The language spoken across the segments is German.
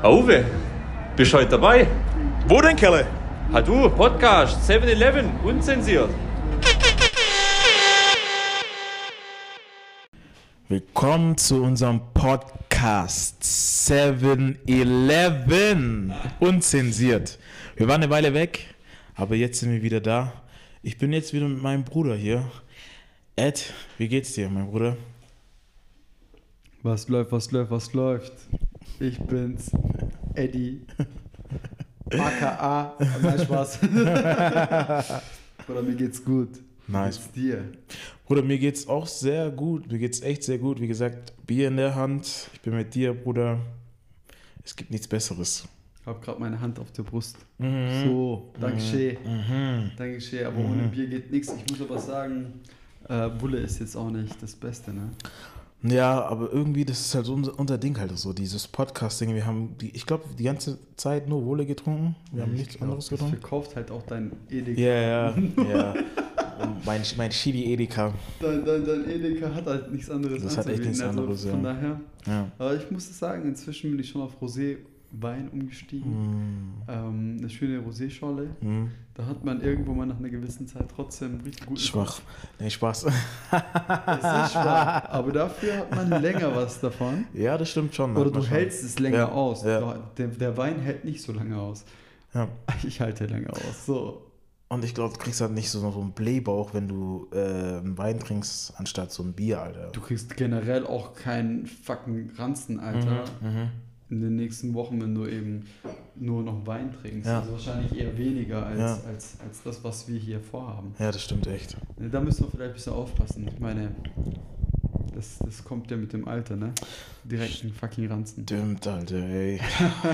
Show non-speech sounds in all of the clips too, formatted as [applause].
Auwe, bist heute dabei? Wo denn, Kerle? Ha du, Podcast, 7-Eleven, unzensiert. Willkommen zu unserem Podcast 7-Eleven. Unzensiert. Wir waren eine Weile weg, aber jetzt sind wir wieder da. Ich bin jetzt wieder mit meinem Bruder hier. Ed, wie geht's dir, mein Bruder? Was läuft, was läuft, was läuft? Ich bin's, Eddie. [laughs] AKA, nein, Spaß. [laughs] Oder mir geht's gut. Nice. Geht's dir? Bruder, mir geht's auch sehr gut. Mir geht's echt sehr gut. Wie gesagt, Bier in der Hand. Ich bin mit dir, Bruder. Es gibt nichts Besseres. Ich hab gerade meine Hand auf der Brust. Mhm. So, danke schön. Mhm. Danke schön, aber ohne Bier geht nichts. Ich muss aber sagen, äh, Bulle ist jetzt auch nicht das Beste, ne? Ja, aber irgendwie, das ist halt so unser, unser Ding halt so, dieses Podcasting. Wir haben, die, ich glaube, die ganze Zeit nur Wohle getrunken. Wir haben Ich nichts glaub, anderes getrunken. verkauft halt auch dein Edeka. Ja, ja, ja. [laughs] Mein, mein Chili Edeka. Dein, dein, dein Edeka hat halt nichts anderes Das hat echt nichts also anderes, ja. Von daher, Ja. aber ich muss sagen, inzwischen bin ich schon auf Rosé-Wein umgestiegen. Mm, Ähm, eine schöne Rosé-Schorle. mm. Da hat man irgendwo mal nach einer gewissen Zeit trotzdem richtig gut. Schwach. Nee, Spaß. Es ist schwach, aber dafür hat man länger was davon. Ja, das stimmt schon. Oder du schon. hältst es länger Ja, aus. ja. Der, der Wein hält nicht so lange aus. Ja. [laughs] Ich halte länger aus. So. Und ich glaube, du kriegst halt nicht so, so einen Blähbauch, wenn du äh, einen Wein trinkst, anstatt so ein Bier, Alter. Du kriegst generell auch keinen fucking Ranzen, Alter, Mhm. In den nächsten Wochen, wenn du eben nur noch Wein trinkst. Ja. Also wahrscheinlich eher weniger als, Ja. als, als das, was wir hier vorhaben. Ja, das stimmt echt. Ne, Da müssen wir vielleicht ein bisschen aufpassen. Ich meine, das, das kommt ja mit dem Alter, ne? Direkt ein fucking Ranzen. Stimmt, Alter, ey.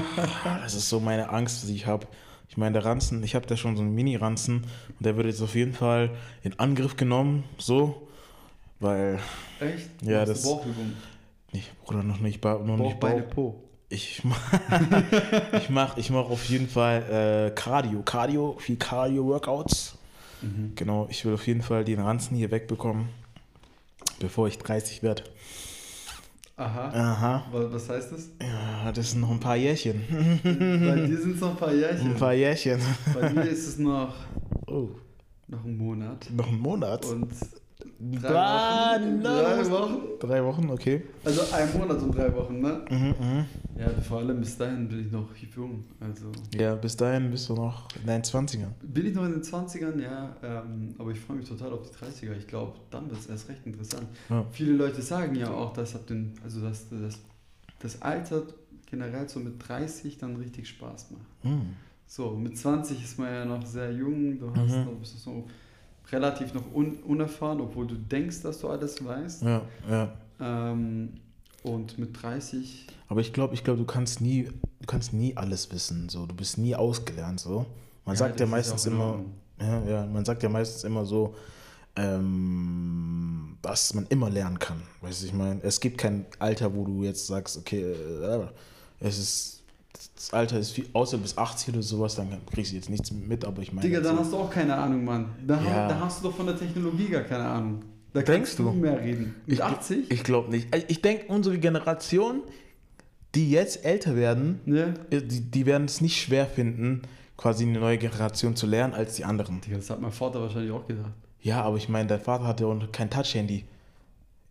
[laughs] Das ist so meine Angst, die ich habe. Ich meine, der Ranzen, ich habe da schon so einen Mini-Ranzen und der wird jetzt auf jeden Fall in Angriff genommen, so, weil, Echt? Ja, das- Bauchübung. nicht, Bruder, noch nicht, ba noch Bauch, nicht Beine, Bauch. Po. Ich mach, [laughs] ich mach, ich mach auf jeden Fall äh, Cardio, Cardio, viel Cardio-Workouts. Mhm. Genau, ich will auf jeden Fall den Ranzen hier wegbekommen, bevor ich 30 werde. Aha. Aha. Wa- Was heißt das? Ja, das sind noch ein paar Jährchen. [laughs] Bei dir [laughs] sind es noch ein paar Jährchen. Ein paar Jährchen. Bei mir ist es noch, Oh, noch ein Monat. noch ein Monat. Und Drei Wochen. Drei Wochen. Drei Wochen, okay. Also ein Monat und drei Wochen, ne? Mhm, mhm. Ja, vor allem bis dahin bin ich noch jung. Also Ja, bis dahin bist du noch in deinen 20ern. bin ich noch in den 20ern, ja. Ähm, aber ich freue mich total auf die 30er. Ich glaube, dann wird es erst recht interessant. Ja. Viele Leute sagen ja auch, dass ab den, also dass das, das Alter generell so mit 30 dann richtig Spaß macht. Mhm. So, mit 20 ist man ja noch sehr jung, du hast Mhm. noch, bist so relativ noch un, unerfahren, obwohl du denkst, dass du alles weißt. Ja, ja. Ähm, und mit 30, Aber ich glaube, ich glaube, du kannst nie, du kannst nie alles wissen. So, du bist nie ausgelernt. So, man Ja, sagt ja meistens immer, ja, ja, man sagt ja meistens immer so, ähm, dass man immer lernen kann. Weißt du, ich meine, es gibt kein Alter, wo du jetzt sagst, okay, äh, es ist das Alter ist viel, außer bis 80 oder sowas, dann kriegst du jetzt nichts mit, aber ich meine. Digga, dann so, hast du auch keine Ahnung, Mann. Da, Ja. da hast du doch von der Technologie gar keine Ahnung. Da Denkst kannst du du? mehr reden. Mit ich, 80? Ich glaube nicht. Ich denke, unsere Generation, die jetzt älter werden, ne? die, die werden es nicht schwer finden, quasi eine neue Generation zu lernen als die anderen. Digga, das hat mein Vater wahrscheinlich auch gedacht. Ja, aber ich meine, dein Vater hatte auch kein Touch-Handy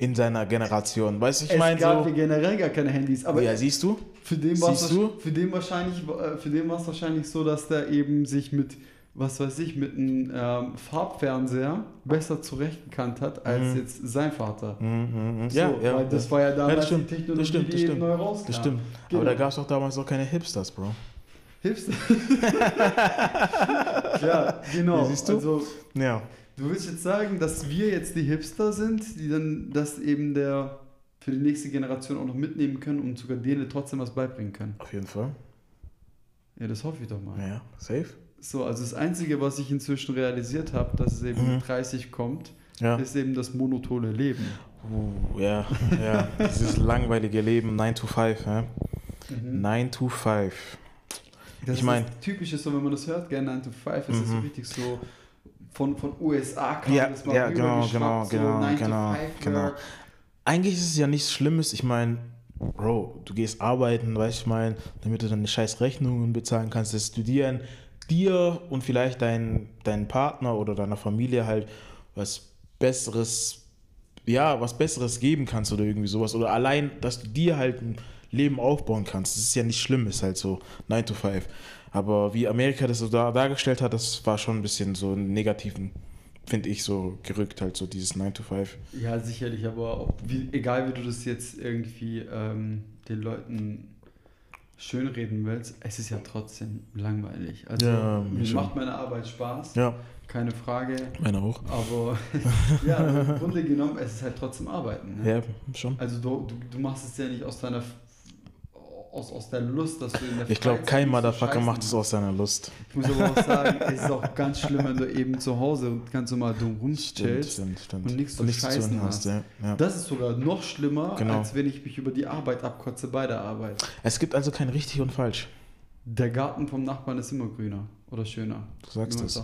in seiner Generation. Weißt du, ich es meine gab so. hier generell gar keine Handys, aber Ja, siehst du? für den war es für den wahrscheinlich äh, für den war es wahrscheinlich so, dass der eben sich mit was weiß ich mit einem ähm, Farbfernseher besser zurechtgekannt hat als Mhm. jetzt sein Vater. Mhm, mhm. So, ja, ja. weil das ja. war ja damals das stimmt, die das Technologie, stimmt, das die stimmt. neu rauskam. Das stimmt. Genau. Aber da gab es doch damals auch keine Hipsters, Bro. Hilfst [laughs] Ja, genau. Ja, siehst du? Also, Ja. Du willst jetzt sagen, dass wir jetzt die Hipster sind, die dann das eben der für die nächste Generation auch noch mitnehmen können und sogar denen trotzdem was beibringen können. Auf jeden Fall. Ja, das hoffe ich doch mal. Ja, safe. So, also das Einzige, was ich inzwischen realisiert habe, dass es eben Mhm. mit 30 kommt, Ja. ist eben das monotone Leben. Uh, ja, ja. Dieses langweilige Leben, 9 to 5, ja. Mhm. 9 to 5. Das Ich mein- ist typisch ist so, wenn man das hört, gerne 9 to 5, ist das so Mhm. richtig so von, von USA kam Ja, das mal ja, genau, genau, so genau, 9 to genau, 5 genau. Work. Eigentlich ist es ja nichts Schlimmes. Ich meine, Bro, du gehst arbeiten, weißt du, mein, damit du deine scheiß Rechnungen bezahlen kannst, das Studieren dir und vielleicht dein, deinen Partner oder deiner Familie halt was Besseres, ja, was Besseres geben kannst oder irgendwie sowas. Oder allein, dass du dir halt ein Leben aufbauen kannst. Das ist ja nicht schlimm, ist halt so 9 to 5. Aber wie Amerika das so da, dargestellt hat, das war schon ein bisschen so einen negativen, finde ich, so gerückt, halt so dieses 9 to 5. Ja, sicherlich, aber ob, wie, egal wie du das jetzt irgendwie ähm, den Leuten schönreden willst, es ist ja trotzdem langweilig. Also Ja, mir schon. macht meine Arbeit Spaß, Ja, keine Frage. meine auch. Aber [laughs] ja, im Grunde genommen, es ist halt trotzdem Arbeiten. Ne? Ja, schon. Also du, du, du machst es ja nicht aus deiner aus, aus der Lust, dass du in der Ich glaube, kein Motherfucker macht es aus seiner Lust. Ich muss aber auch [laughs] sagen, es ist auch ganz schlimm, wenn du eben zu Hause ganz normal dumm rumchillst. und nichts zu tun scheißen hast. Ja, ja. Das ist sogar noch schlimmer, Genau. als wenn ich mich über die Arbeit abkotze bei der Arbeit. Es gibt also kein richtig und falsch. Der Garten vom Nachbarn ist immer grüner oder schöner. Du sagst es.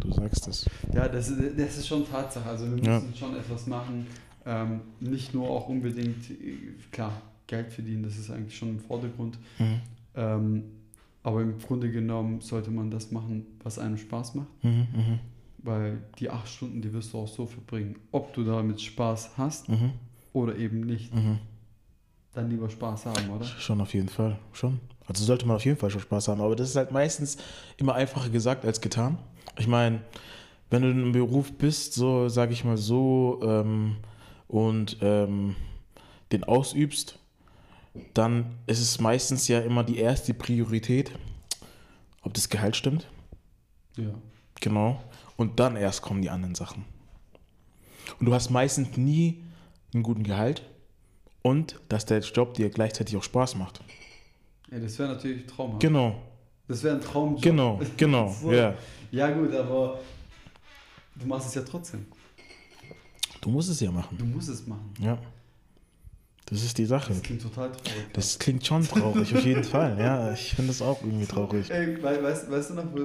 Du sagst es. Ja, das, ist- das ist schon Tatsache. Also wir Ja. müssen schon etwas machen. Ähm, nicht nur auch unbedingt, äh, klar, Geld verdienen, das ist eigentlich schon im Vordergrund. Mhm. Ähm, aber im Grunde genommen sollte man das machen, was einem Spaß macht. Mhm, mhm, Weil die acht Stunden, die wirst du auch so verbringen. Ob du damit Spaß hast mhm, oder eben nicht, mhm. dann lieber Spaß haben, oder? Schon auf jeden Fall. Schon. Also sollte man auf jeden Fall schon Spaß haben. Aber das ist halt meistens immer einfacher gesagt als getan. Ich meine, wenn du in einem Beruf bist, so sage ich mal so, ähm, und ähm, den ausübst, dann ist es meistens ja immer die erste Priorität, ob das Gehalt stimmt. Ja. Genau. Und dann erst kommen die anderen Sachen. Und du hast meistens nie einen guten Gehalt und dass der Job dir gleichzeitig auch Spaß macht. ja das wäre natürlich traumhaft. Genau, Das wäre ein Traumjob. genau, genau, [laughs] So. ja. Ja gut, aber du machst es ja trotzdem. Du musst es ja machen. Du musst es machen. Ja. Das ist die Sache. Das klingt total traurig. Das klingt schon traurig, auf jeden Fall. Ja, ich finde es auch irgendwie traurig. Ey, we- weißt, weißt du noch, wo,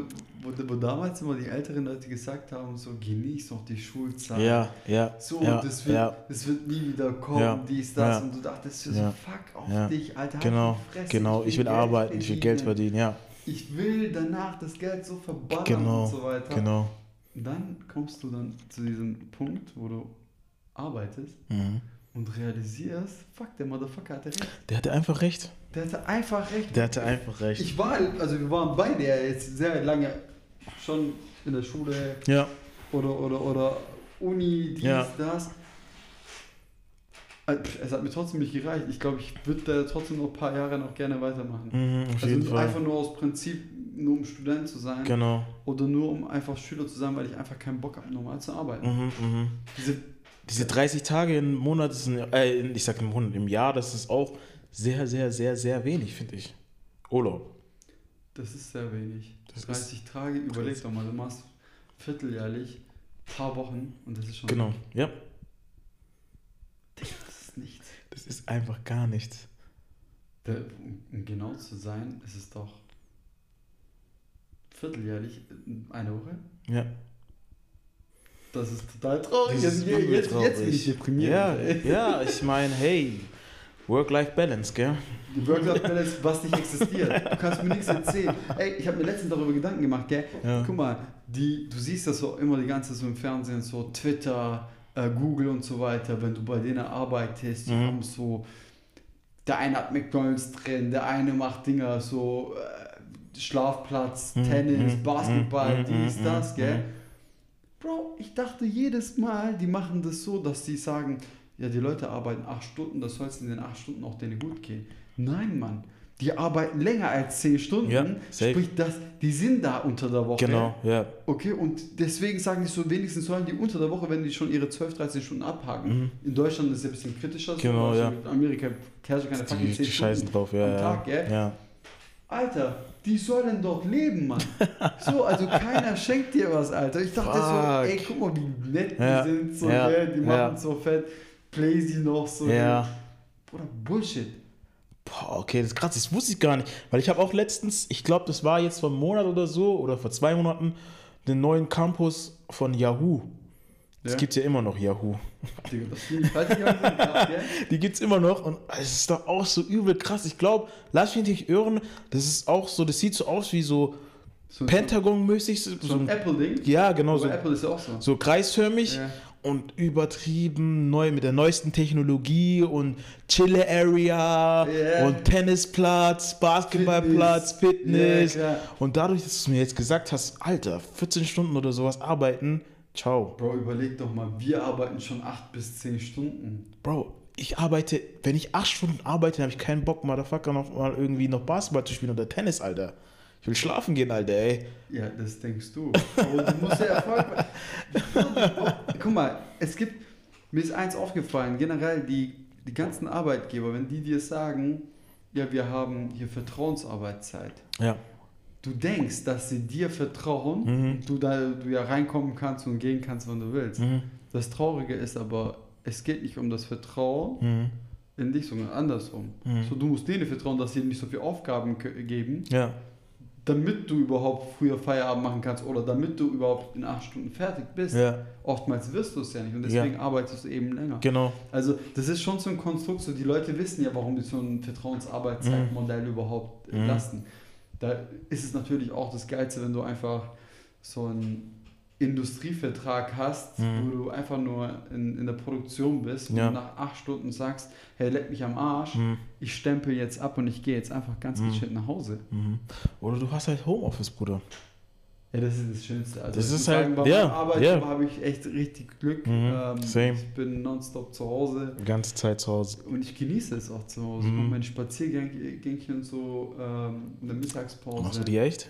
wo, wo damals immer die älteren Leute gesagt haben, so genieß doch die Schulzeit. Ja, ja, So, ja, das, wird, ja, das wird nie wieder kommen, Ja, dies, das. Und du dachtest so, fuck auf dich, Alter. halt genau, Fresse, genau. Ich will Geld arbeiten, ich will Geld verdienen, ja, Ich will danach das Geld so verballern genau, und so weiter. genau. Und dann kommst du dann zu diesem Punkt, wo du arbeitest Mhm. Und realisierst, fuck, der Motherfucker hatte recht. Der hatte einfach recht. Der hatte einfach recht. Der hatte einfach recht. Ich war, also wir waren beide ja jetzt sehr lange schon in der Schule Ja, oder, oder, oder Uni, dies, Ja. das. Also, Es hat mir trotzdem nicht gereicht. Ich glaube, ich würde da trotzdem noch ein paar Jahre noch gerne weitermachen. mhm, auf Also jeden nur- Fall. einfach nur aus Prinzip, nur um Student zu sein Genau. oder nur um einfach Schüler zu sein, weil ich einfach keinen Bock habe, normal zu arbeiten. Mhm, mhm. Diese, Diese 30 Tage im Monat, ist ein, äh, ich sag im Monat, im Jahr, das ist auch sehr, sehr, sehr, sehr wenig, finde ich. Urlaub. das ist sehr wenig. Das ist 30 Tage, überleg doch mal, du machst vierteljährlich, paar Wochen und das ist schon. Genau, ja. Das ist nichts. Das ist einfach gar nichts. Der, um genau zu sein, ist es doch vierteljährlich eine Woche. Ja. Das ist total traurig. Das Jetzt, ist jetzt, übel jetzt, bin ich traurig. deprimiert. Ja, ja, ich meine, hey, Work-Life-Balance, gell? Die Work-Life-Balance, was nicht existiert. Du kannst mir nichts erzählen. Ey, ich habe mir letztens darüber Gedanken gemacht, gell? Ja. Guck mal, die, du siehst das so immer die ganze Zeit so im Fernsehen, so Twitter, äh, Google und so weiter, wenn du bei denen arbeitest, die Mhm. haben so, der eine hat McDonalds drin, der eine macht Dinger so äh, Schlafplatz, Mhm, Tennis, mhm, Basketball, mhm, dies, mhm, das, gell? Mhm. Bro, ich dachte jedes Mal, die machen das so, dass die sagen, ja, die Leute arbeiten acht Stunden, das soll es in den acht Stunden auch denen gut gehen. Nein, Mann. Die arbeiten länger als zehn Stunden. Ja, sprich, das, die sind da unter der Woche. Genau, ja. Okay, und deswegen sagen die so, wenigstens sollen die unter der Woche, wenn die schon ihre 12, 13 Stunden abhaken. In Deutschland ist es ein bisschen kritischer. so, Mhm. Genau, weil ja. In Amerika herrschen keine fucking Die, 10 die scheißen Stunden drauf, ja. am ja. Tag, gell? ja. Alter, die sollen doch leben, Mann. [laughs] So, also keiner schenkt dir was, Alter. Ich dachte so, Fuck. ey, guck mal, wie nett Ja, die sind, so, ja, gell? Die machen ja. so fett, play sie noch so. Ja. Bruder, Bullshit. Boah, okay, das ist krass, das wusste ich gar nicht. Weil ich habe auch letztens, ich glaube, das war jetzt vor einem Monat oder so, oder vor zwei Monaten, den neuen Campus von Yahoo Das Ja. gibt's ja immer noch, Yahoo. [laughs] Die gibt's immer noch und es ist doch auch so übel krass. Ich glaube, lass mich nicht irren, das ist auch so, das sieht so aus wie so So, Pentagon-mäßig. So, so ein Apple-Ding. ja, genau, Aber so, Apple ist ja auch so. so kreisförmig Ja. und übertrieben neu mit der neuesten Technologie und Chille-Area Ja. und Tennisplatz, Basketballplatz, Fitness. Ja, klar. und dadurch, dass du mir jetzt gesagt hast, Alter, 14 Stunden oder sowas arbeiten, ciao. Bro, überleg doch mal, wir arbeiten schon 8 bis 10 Stunden. Bro, ich arbeite, wenn ich 8 Stunden arbeite, habe ich keinen Bock, Motherfucker, noch mal irgendwie noch Basketball zu spielen oder Tennis, Alter. Ich will schlafen gehen, Alter, ey. Ja, das denkst du. Aber du musst ja Erfolg Guck mal, es gibt, mir ist eins aufgefallen, generell die, die ganzen Arbeitgeber, wenn die dir sagen, ja, wir haben hier Vertrauensarbeitszeit. Ja. Du denkst, dass sie dir vertrauen Mhm. du da du ja reinkommen kannst und gehen kannst, wann du willst. Mhm. Das Traurige ist aber, es geht nicht um das Vertrauen Mhm. in dich, sondern andersrum. Mhm. So, du musst denen vertrauen, dass sie dir nicht so viele Aufgaben geben, Ja. damit du überhaupt früher Feierabend machen kannst oder damit du überhaupt in acht Stunden fertig bist. Ja. Oftmals wirst du es ja nicht und deswegen arbeitest du eben länger. Genau. Also das ist schon so ein Konstrukt, so die Leute wissen ja, warum die so ein Vertrauensarbeitszeitmodell überhaupt äh, Mhm. lassen. Da ist es natürlich auch das Geilste, wenn du einfach so einen Industrievertrag hast, Mhm. wo du einfach nur in, in der Produktion bist Ja. und nach acht Stunden sagst, hey, leck mich am Arsch, Mhm. ich stempel jetzt ab und ich gehe jetzt einfach ganz Mhm. gechillt nach Hause. Mhm. Oder du hast halt Homeoffice, Bruder. Ja, das ist das Schönste. Also Das ist halt- bei ja, Arbeitgeber ja. habe ich echt richtig Glück. Mhm, Ähm, same. Ich bin nonstop zu Hause. Die ganze Zeit zu Hause. Und ich genieße es auch zu Hause. Ich Mhm. mache meine Spaziergänge und so ähm, in der Mittagspause. Machst du die echt?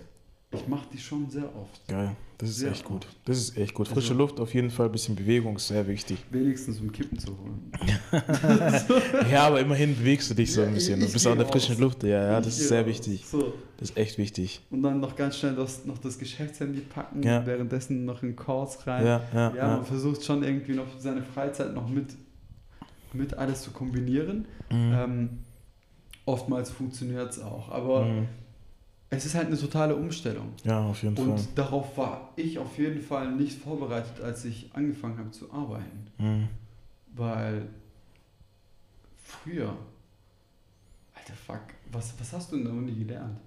Ich mache die schon sehr oft. Geil. Das ist Sehr echt gut. oft. Das ist echt gut. Frische Also- Luft auf jeden Fall, bisschen Bewegung ist sehr wichtig. Wenigstens um Kippen zu holen. [laughs] Ja, aber immerhin bewegst du dich so ein bisschen. Du bist geh an der frischen Luft. Ja, ja, das ist sehr raus. wichtig. So. Das ist echt wichtig. Und dann noch ganz schnell das, noch das Geschäftshandy packen Ja. währenddessen noch in Calls rein. Ja, ja, Ja, ja. man versucht schon irgendwie noch seine Freizeit noch mit, mit alles zu kombinieren. Mhm. Ähm, oftmals funktioniert es auch. Aber Mhm. Es ist halt eine totale Umstellung. Ja, auf jeden Und Fall. darauf war ich auf jeden Fall nicht vorbereitet, als ich angefangen habe zu arbeiten. Mhm. Weil früher, alter Fuck, was, was hast du in der Uni gelernt?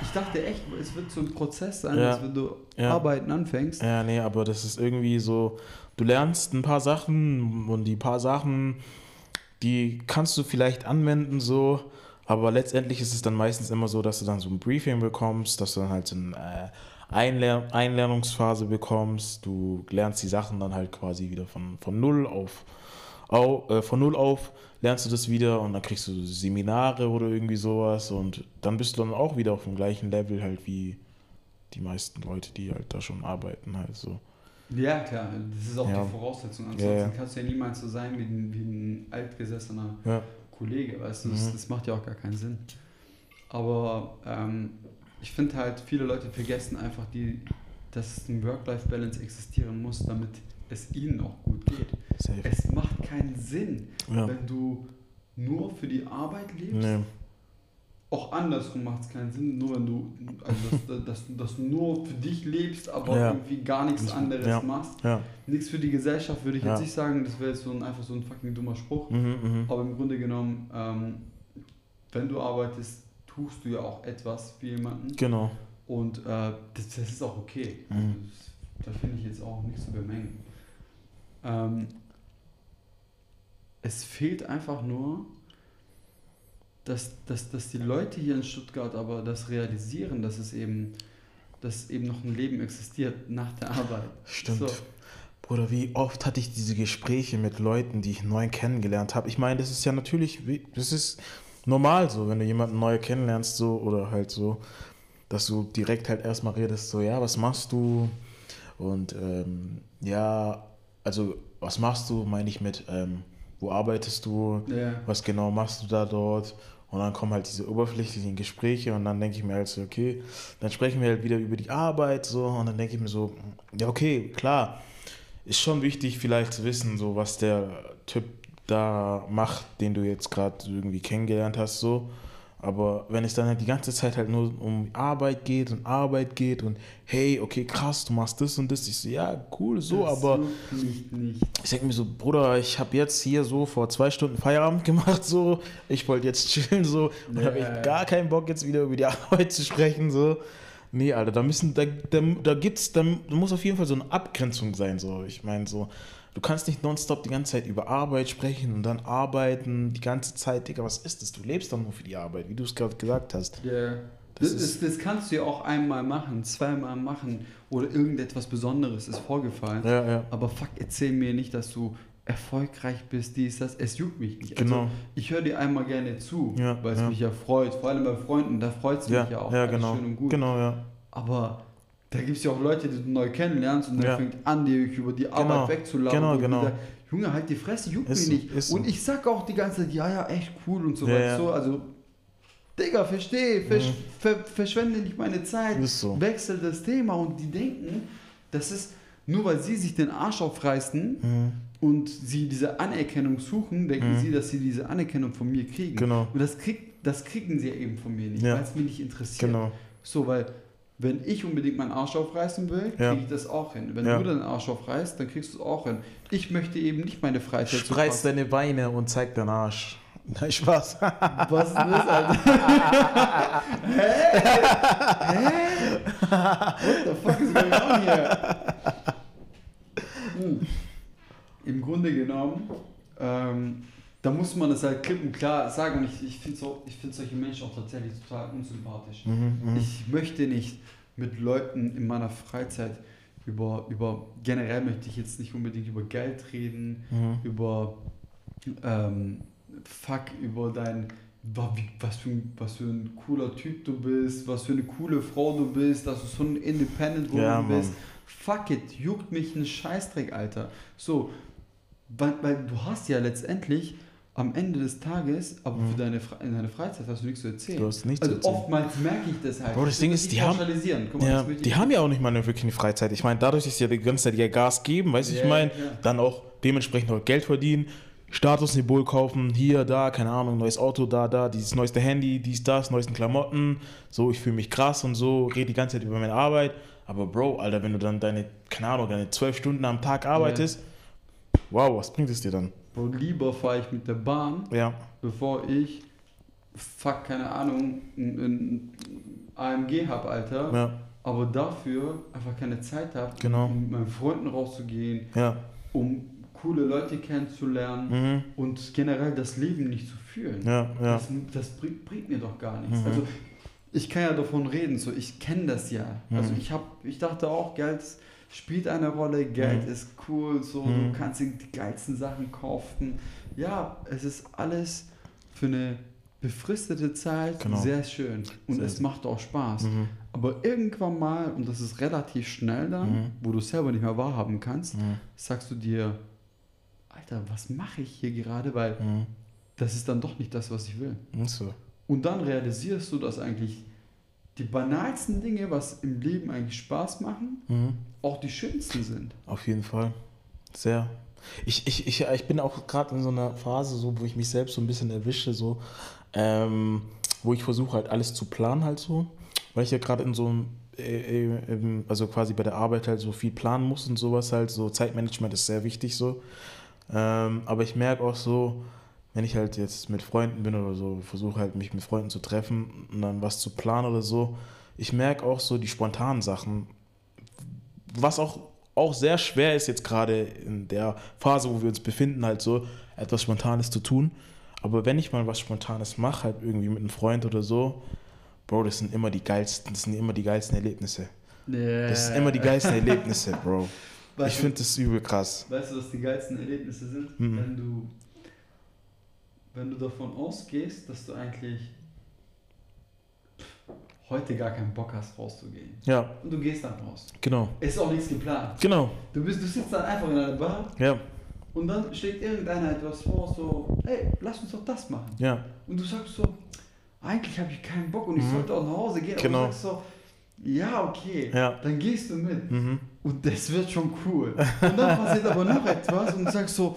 Ich dachte echt, es wird so ein Prozess sein, Ja. dass wenn du Ja. arbeiten anfängst. Ja, nee, aber das ist irgendwie so, du lernst ein paar Sachen und die paar Sachen, die kannst du vielleicht anwenden so, aber letztendlich ist es dann meistens immer so, dass du dann so ein Briefing bekommst, dass du dann halt so eine äh, Einler Einlernungsphase bekommst, du lernst die Sachen dann halt quasi wieder von, von null auf, au, äh, von null auf lernst du das wieder und dann kriegst du Seminare oder irgendwie sowas und dann bist du dann auch wieder auf dem gleichen Level halt wie die meisten Leute, die halt da schon arbeiten halt so. Ja, klar, das ist auch Ja. die Voraussetzung. Ansonsten Ja, ja. kannst du ja niemals so sein wie ein, wie ein altgesessener Ja. Kollege, weißt du, das, Mhm. das macht ja auch gar keinen Sinn. Aber ähm, ich finde halt, viele Leute vergessen einfach, die, dass ein Work-Life-Balance existieren muss, damit es ihnen auch gut geht. Safe. Es macht keinen Sinn, Ja. wenn du nur für die Arbeit lebst. Nee. Auch andersrum macht es keinen Sinn, nur wenn du, also dass, [laughs] dass, dass du nur für dich lebst, aber Ja. irgendwie gar nichts anderes Ja. machst. Ja. Nichts für die Gesellschaft würde ich jetzt nicht sagen, das wäre jetzt so ein, einfach so ein fucking dummer Spruch. Mhm, mhm. Aber im Grunde genommen, ähm, wenn du arbeitest, tust du ja auch etwas für jemanden. Genau. Und äh, das, das ist auch okay. Mhm. Also das, da finde ich jetzt auch nichts zu bemängeln. Ähm, es fehlt einfach nur, dass, dass, dass die Leute hier in Stuttgart aber das realisieren, dass es eben, dass eben noch ein Leben existiert nach der Arbeit. Stimmt. So. Bruder, wie oft hatte ich diese Gespräche mit Leuten, die ich neu kennengelernt habe? Ich meine, das ist ja natürlich, das ist normal so, wenn du jemanden neu kennenlernst, so oder halt so, dass du direkt halt erstmal redest, so, ja, was machst du? Und ähm, ja, also, was machst du, meine ich mit, ähm, wo arbeitest du? Ja. was genau machst du da dort? Und dann kommen halt diese oberflächlichen Gespräche und dann denke ich mir halt so, okay, dann sprechen wir halt wieder über die Arbeit so und dann denke ich mir so, ja okay, klar, ist schon wichtig vielleicht zu wissen, so was der Typ da macht, den du jetzt gerade irgendwie kennengelernt hast, so. Aber wenn es dann halt die ganze Zeit halt nur um Arbeit geht und Arbeit geht und hey, okay, krass, du machst das und das, ich so, ja, cool, so, Das aber ich denke mir so, Bruder, ich habe jetzt hier so vor zwei Stunden Feierabend [laughs] gemacht, so, ich wollte jetzt chillen, so, und Ja. habe echt gar keinen Bock, jetzt wieder über die [laughs] Arbeit zu sprechen, so. Nee, Alter, da müssen, da, da, da gibt's, da, da muss auf jeden Fall so eine Abgrenzung sein, so. Ich meine, so, du kannst nicht nonstop die ganze Zeit über Arbeit sprechen und dann arbeiten die ganze Zeit, Digga, was ist das? Du lebst doch nur für die Arbeit, wie du es gerade gesagt hast. Ja. Das Das, ist- das, das kannst du ja auch einmal machen, zweimal machen oder irgendetwas Besonderes ist vorgefallen. Ja, ja. Aber fuck, erzähl mir nicht, dass du erfolgreich bist, dies, das. Es juckt mich nicht. Genau. Also, ich höre dir einmal gerne zu, Ja, weil es mich ja freut. Vor allem bei Freunden, da freut es mich Ja, auch. ja, genau. Schön und gut. Genau, ja. Aber da gibt es ja auch Leute, die du neu kennenlernst und dann Ja. fängt an, dir über die Arbeit Genau. wegzulaufen. Genau, genau. wieder, Junge, halt die Fresse, juckt Ist mich so, nicht. so. Und ich sag auch die ganze Zeit, ja, ja, echt cool und so Ja, weiter. ja. So, also, Digga, versteh, versch Mhm. ver verschwende nicht meine Zeit, so. wechsel das Thema und die denken, das ist, nur weil sie sich den Arsch aufreißen Mhm. und sie diese Anerkennung suchen, denken Mhm. sie, dass sie diese Anerkennung von mir kriegen. Genau. Und das, krieg, das kriegen sie eben von mir nicht, Ja. weil es mich nicht interessiert. Genau. So, weil wenn ich unbedingt meinen Arsch aufreißen will, kriege Ja. ich das auch hin. Wenn Ja. du deinen Arsch aufreißt, dann kriegst du es auch hin. Ich möchte eben nicht meine Freizeit so Spreiz deine Beine und zeig deinen Arsch. Nein, Spaß. Was ist das, Alter? Hä? Hä? What the fuck is going on here? Hm. Im Grunde genommen, ähm, da muss man es halt klipp und klar sagen. Und ich, ich finde so, ich find solche Menschen auch tatsächlich total unsympathisch. Mhm, Ich möchte nicht mit Leuten in meiner Freizeit über, über generell möchte ich jetzt nicht unbedingt über Geld reden, Mhm. über ähm, Fuck, über dein was für, ein, was für ein cooler Typ du bist, was für eine coole Frau du bist, dass du so ein Independent Woman Ja, bist. Fuck it, juckt mich ein Scheißdreck, Alter. So, weil, weil du hast ja letztendlich am Ende des Tages, aber Mhm. für deine, Fre- in deiner Freizeit hast du nichts zu erzählen. Du hast nichts also zu erzählen. oftmals merke ich das halt. Bro, das Ich Ding ist, die haben- mal, Ja, das die haben ja auch nicht mal eine wirkliche Freizeit. Ich meine, dadurch, dass sie ja die ganze Zeit ihr Gas geben, weißt du, Ja, ich meine, ja. dann auch dementsprechend auch Geld verdienen, Statussymbol kaufen, hier, da, keine Ahnung, neues Auto, da, da, dieses neueste Handy, dies, das, neuesten Klamotten, so, ich fühle mich krass und so, rede die ganze Zeit über meine Arbeit. Aber Bro, Alter, wenn du dann deine, keine Ahnung, deine zwölf Stunden am Tag arbeitest, wow, was bringt es dir dann? Bro, lieber fahre ich mit der Bahn, Ja, bevor ich, fuck, keine Ahnung, ein, ein AMG habe, Alter. ja, Aber dafür einfach keine Zeit habe, Genau. um mit meinen Freunden rauszugehen, ja. um coole Leute kennenzulernen Mhm. und generell das Leben nicht zu fühlen. Ja, ja. Das, das bringt, bringt mir doch gar nichts. Mhm. Also ich kann ja davon reden, so ich kenne das ja. Also Mhm. ich habe, ich dachte auch, Geld spielt eine Rolle, Geld Mhm. ist cool, so Mhm. du kannst dir die geilsten Sachen kaufen. Ja, es ist alles für eine befristete Zeit Genau. sehr schön und Sehr es macht auch Spaß. Mhm. Aber irgendwann mal, und das ist relativ schnell dann, Mhm. wo du es selber nicht mehr wahrhaben kannst, Mhm. sagst du dir, Alter, was mache ich hier gerade, weil Mhm. das ist dann doch nicht das, was ich will. So. Und dann realisierst du, dass eigentlich die banalsten Dinge, was im Leben eigentlich Spaß machen, Mhm. Auch die schönsten sind. Auf jeden Fall. Sehr. Ich, ich, ich, ich bin auch gerade in so einer Phase, so, wo ich mich selbst so ein bisschen erwische, so, ähm, wo ich versuche halt alles zu planen halt so, weil ich ja gerade in so einem, äh, äh, also quasi bei der Arbeit halt so viel planen muss und sowas halt, so Zeitmanagement ist sehr wichtig so. Ähm, aber ich merke auch so, wenn ich halt jetzt mit Freunden bin oder so, versuche halt mich mit Freunden zu treffen und dann was zu planen oder so, ich merke auch so die spontanen Sachen, was auch, auch sehr schwer ist jetzt gerade in der Phase, wo wir uns befinden, halt so etwas Spontanes zu tun. Aber wenn ich mal was Spontanes mache, halt irgendwie mit einem Freund oder so, Bro, das sind immer die geilsten, das sind immer die geilsten Erlebnisse. Das sind immer die geilsten Erlebnisse, Bro. [laughs] Ich Weißt du- finde das übel krass. Weißt du, was die geilsten Erlebnisse sind? Mhm. Wenn du wenn du davon ausgehst, dass du eigentlich heute gar keinen Bock hast, rauszugehen. Ja, Und du gehst dann raus. genau. Es ist auch nichts geplant. Genau, Du, bist, du sitzt dann einfach in einer Bar ja, und dann schlägt irgendeiner etwas vor, so, hey, lass uns doch das machen. ja, Und du sagst so, eigentlich habe ich keinen Bock und ich Mhm. sollte auch nach Hause gehen. Genau. Aber du sagst so, ja, okay, Ja. dann gehst du mit. mhm. Und das wird schon cool. Und dann passiert aber noch [laughs] etwas und du sagst so,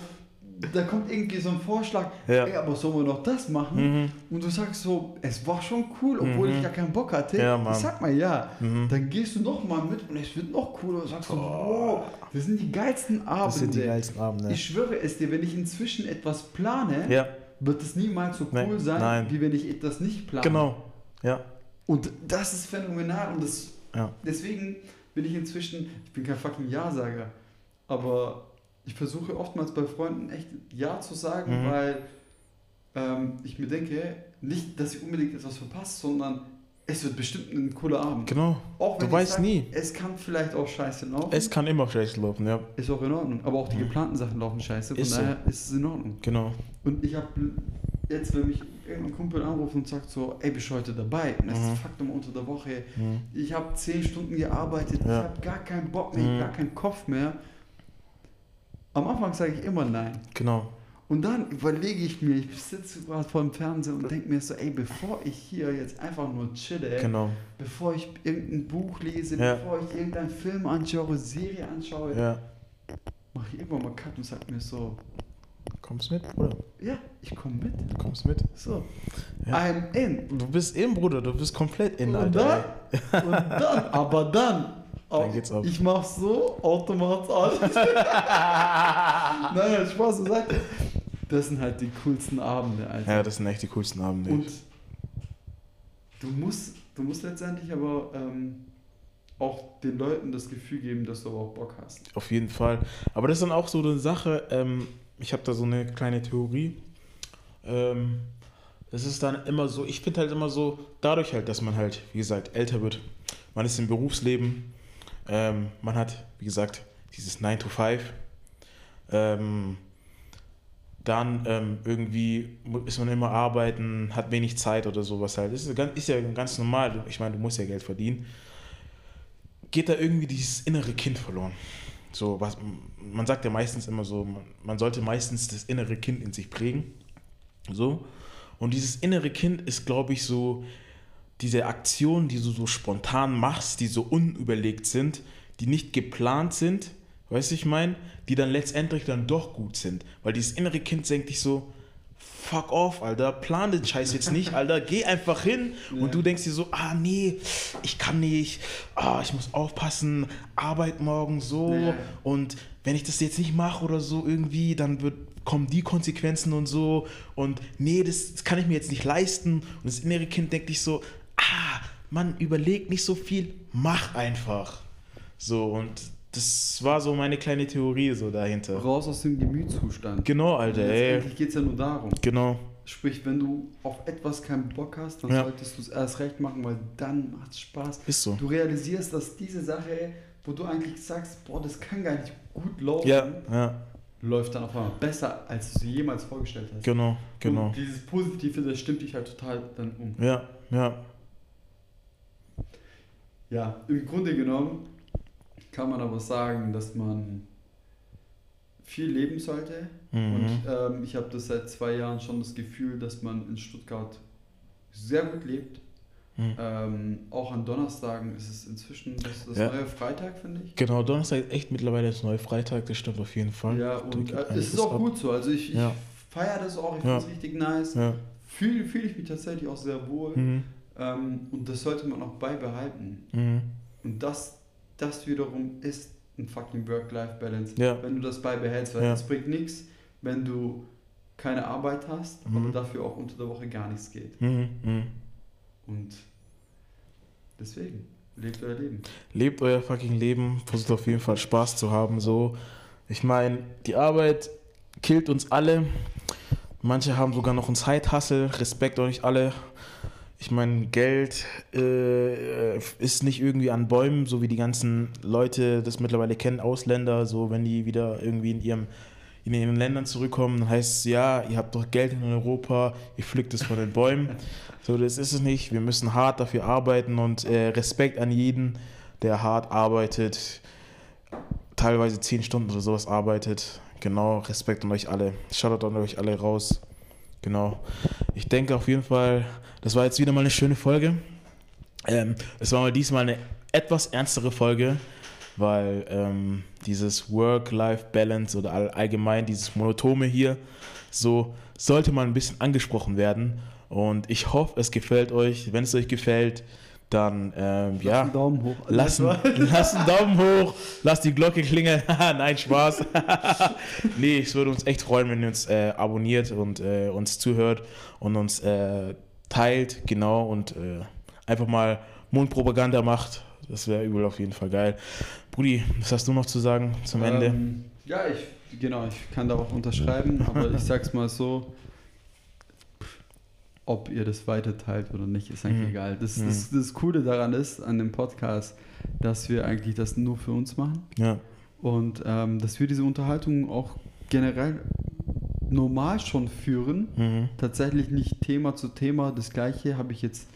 da kommt irgendwie so ein Vorschlag, Ja. ey, aber sollen wir noch das machen? Mhm. Und du sagst so, es war schon cool, obwohl Mhm. ich gar keinen Bock hatte. Ja, ich sag mal ja. Mhm. Dann gehst du noch mal mit und es wird noch cooler. Du sagst so, wow, das sind die geilsten Abende. Das sind die geilsten Abende. Ich schwöre es dir, wenn ich inzwischen etwas plane, Ja, wird es niemals so cool Nee, sein, nein. wie wenn ich etwas nicht plane. genau. Ja, Und das ist phänomenal und das, deswegen bin ich inzwischen, ich bin kein fucking Ja-Sager, aber ich versuche oftmals bei Freunden echt Ja zu sagen, Mhm. weil ähm, ich mir denke, nicht, dass ich unbedingt etwas verpasse, sondern es wird bestimmt ein cooler Abend. Genau. Auch Du ich weißt sag, nie. Es kann vielleicht auch scheiße laufen. Es kann immer schlecht laufen, ja. ist auch in Ordnung. Aber auch die Mhm. geplanten Sachen laufen scheiße. Von Ist so. daher ist es in Ordnung. Genau. Und ich habe jetzt, wenn mich irgendein Kumpel anruft und sagt so, ey, bist du heute dabei? Und es Mhm. ist Faktum unter der Woche. Mhm. Ich habe zehn Stunden gearbeitet, ich Ja. habe gar keinen Bock mehr, Mhm. gar keinen Kopf mehr. Am Anfang sage ich immer nein. Genau. Und dann überlege ich mir, ich sitze gerade vor dem Fernseher und denke mir so, ey, bevor ich hier jetzt einfach nur chille, Genau. bevor ich irgendein Buch lese, Ja. bevor ich irgendeinen Film anschaue, Serie anschaue, Ja. mache ich irgendwann mal Cut und sage mir so, Kommst mit, Bruder? ja, ich komme mit. Kommst mit? So, Ja. I'm in. Du bist in, Bruder. Du bist komplett in, Und Alter. dann, und dann, [laughs] aber dann, Dann geht's ab. ich mach so, automatisch alles. [laughs] Nein, Spaß beiseite. Das sind halt die coolsten Abende, Alter. Ja, das sind echt die coolsten Abende. Und du musst, du musst letztendlich aber ähm, auch den Leuten das Gefühl geben, dass du aber auch Bock hast. Auf jeden Fall. Aber das ist dann auch so eine Sache, ähm, ich habe da so eine kleine Theorie. Ähm, das ist dann immer so, ich finde halt immer so, dadurch halt, dass man halt, wie gesagt, älter wird, man ist im Berufsleben, ähm, man hat, wie gesagt, dieses 9 to 5. Ähm, dann ähm, irgendwie ist man immer arbeiten, hat wenig Zeit oder sowas halt. Das ist, ist ja ganz normal. Ich meine, du musst ja Geld verdienen. Geht da irgendwie dieses innere Kind verloren. So, was, man sagt ja meistens immer so, man, man sollte meistens das innere Kind in sich prägen. So. Und dieses innere Kind ist, glaube ich, so diese Aktionen, die du so spontan machst, die so unüberlegt sind, die nicht geplant sind, weißt du, ich meine, die dann letztendlich dann doch gut sind. Weil dieses innere Kind denkt dich so, fuck off, Alter, plan den Scheiß jetzt nicht, [laughs] Alter, geh einfach hin Ja. und du denkst dir so, ah nee, ich kann nicht, ah, ich muss aufpassen, Arbeit morgen so Ja. und wenn ich das jetzt nicht mache oder so irgendwie, dann wird, kommen die Konsequenzen und so und nee, das, das kann ich mir jetzt nicht leisten und das innere Kind denkt dich so, Mann, überleg nicht so viel, mach einfach. So und das war so meine kleine Theorie so dahinter. Raus aus dem Gemütszustand. Genau, Alter, ey. Letztendlich geht es ja nur darum. Genau. Sprich, wenn du auf etwas keinen Bock hast, dann Ja. solltest du es erst recht machen, weil dann macht es Spaß. Ist so. Du realisierst, dass diese Sache, wo du eigentlich sagst, boah, das kann gar nicht gut laufen, Ja, ja, läuft dann auf einmal besser, als du sie jemals vorgestellt hast. genau, genau. Und dieses Positive, das stimmt dich halt total dann um. Ja, ja, Ja, im Grunde genommen kann man aber sagen, dass man viel leben sollte. Mhm. Und ähm, ich habe das seit zwei Jahren schon das Gefühl, dass man in Stuttgart sehr gut lebt. Mhm. Ähm, auch an Donnerstagen ist es inzwischen das, das Ja. neue Freitag, finde ich. Genau, Donnerstag ist echt mittlerweile das neue Freitag, das stimmt auf jeden Fall. Ja, und äh, es ist auch ab. gut so. Also ich, ich Ja. feiere das auch, ich Ja. finde es richtig nice. Ja. Fühle fühl ich mich tatsächlich auch sehr wohl. Mhm. Ähm, und das sollte man auch beibehalten. Mhm. Und das, das wiederum ist ein fucking Work-Life-Balance. Ja. Wenn du das beibehältst, weil Ja. es bringt nichts, wenn du keine Arbeit hast, Mhm. aber dafür auch unter der Woche gar nichts geht. Mhm. Mhm. Und deswegen, lebt euer Leben. Lebt euer fucking Leben, versucht auf jeden Fall Spaß zu haben. So, ich meine, die Arbeit killt uns alle. Manche haben sogar noch einen Side-Hustle. Respekt euch alle. Ich meine, Geld äh, ist nicht irgendwie an Bäumen, so wie die ganzen Leute das mittlerweile kennen, Ausländer, so wenn die wieder irgendwie in ihrem in ihren Ländern zurückkommen, dann heißt es, ja, ihr habt doch Geld in Europa, ihr pflückt es von den Bäumen. [laughs] So, das ist es nicht. Wir müssen hart dafür arbeiten und äh, Respekt an jeden, der hart arbeitet, teilweise zehn Stunden oder sowas arbeitet. Genau, Respekt an euch alle. Shoutout an euch alle raus. Genau. Ich denke auf jeden Fall, das war jetzt wieder mal eine schöne Folge. Ähm, es war mal diesmal eine etwas ernstere Folge. weil ähm, dieses Work-Life-Balance oder all, allgemein dieses Monotome hier, so sollte mal ein bisschen angesprochen werden. Und ich hoffe, es gefällt euch. Wenn es euch gefällt, dann ähm, ja, einen Daumen hoch. Lasst, einen- lasst [laughs] einen Daumen hoch, lasst die Glocke klingeln. [laughs] Nein, Spaß. [laughs] nee, es würde uns echt freuen, wenn ihr uns äh, abonniert und äh, uns zuhört und uns äh, teilt, genau, und äh, einfach mal Mundpropaganda macht. Das wäre übel auf jeden Fall geil. Brudi, was hast du noch zu sagen zum Ende? Ähm, ja, ich, genau, ich kann da auch unterschreiben, [laughs] aber ich sag's mal so, ob ihr das weiterteilt oder nicht, ist eigentlich Mhm. egal. Das, Mhm. das, das Coole daran ist, an dem Podcast, dass wir eigentlich das nur für uns machen Ja. und ähm, dass wir diese Unterhaltung auch generell normal schon führen. Mhm. Tatsächlich nicht Thema zu Thema. Das gleiche habe ich jetzt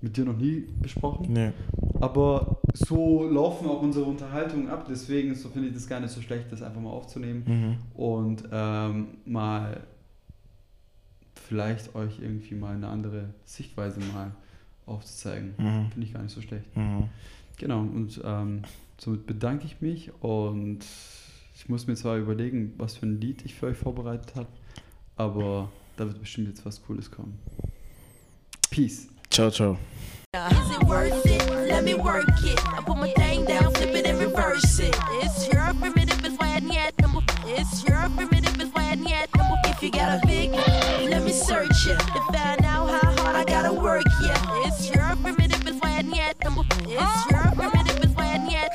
mit dir noch nie besprochen. Nee. Aber so laufen auch unsere Unterhaltungen ab. Deswegen so finde ich das gar nicht so schlecht, das einfach mal aufzunehmen Mhm. und ähm, mal vielleicht euch irgendwie mal eine andere Sichtweise mal aufzuzeigen. Mhm. Finde ich gar nicht so schlecht. Mhm. Genau, und ähm, somit bedanke ich mich und ich muss mir zwar überlegen, was für ein Lied ich für euch vorbereitet habe, aber da wird bestimmt jetzt was Cooles kommen. Peace. Ciao, ciao. Is it worth it? Let me work it. I put my thing down, flip it and reverse it. It's your primitive is why yet. It's your primitive is why yet. If you got a big, let me search it to find out how hard I gotta work. Yeah, it's your primitive is why yet. It's your primitive is why yet.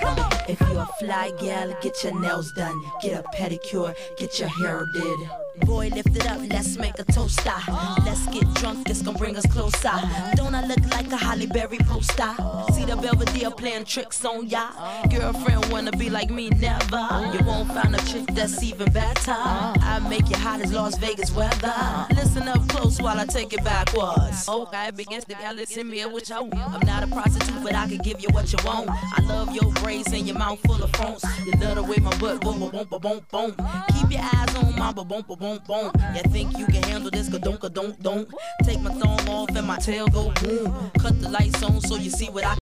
If you're a fly gal, get your nails done, get a pedicure, get your hair did. Boy, lift it up, let's make a toast. ah. Let's get drunk, this gon' bring us closer. Don't I look like a Holly Berry poster? See the Belvedere playing tricks on ya. Girlfriend wanna be like me, never. You won't find a chick that's even better. I make you hot as Las Vegas weather. Listen up close while I take it backwards. Okay, begins to y'all listen me what you want. I'm not a prostitute, but I can give you what you want. I love your braids and your mouth full of phones. You love the way my butt boom, boom, boom, boom, boom. Keep your eyes on my boom, boom, boom, boom. You think you can handle this? Ka don't, ka don't, don't. Take my thumb off and my tail go boom. Cut the lights on so you see what I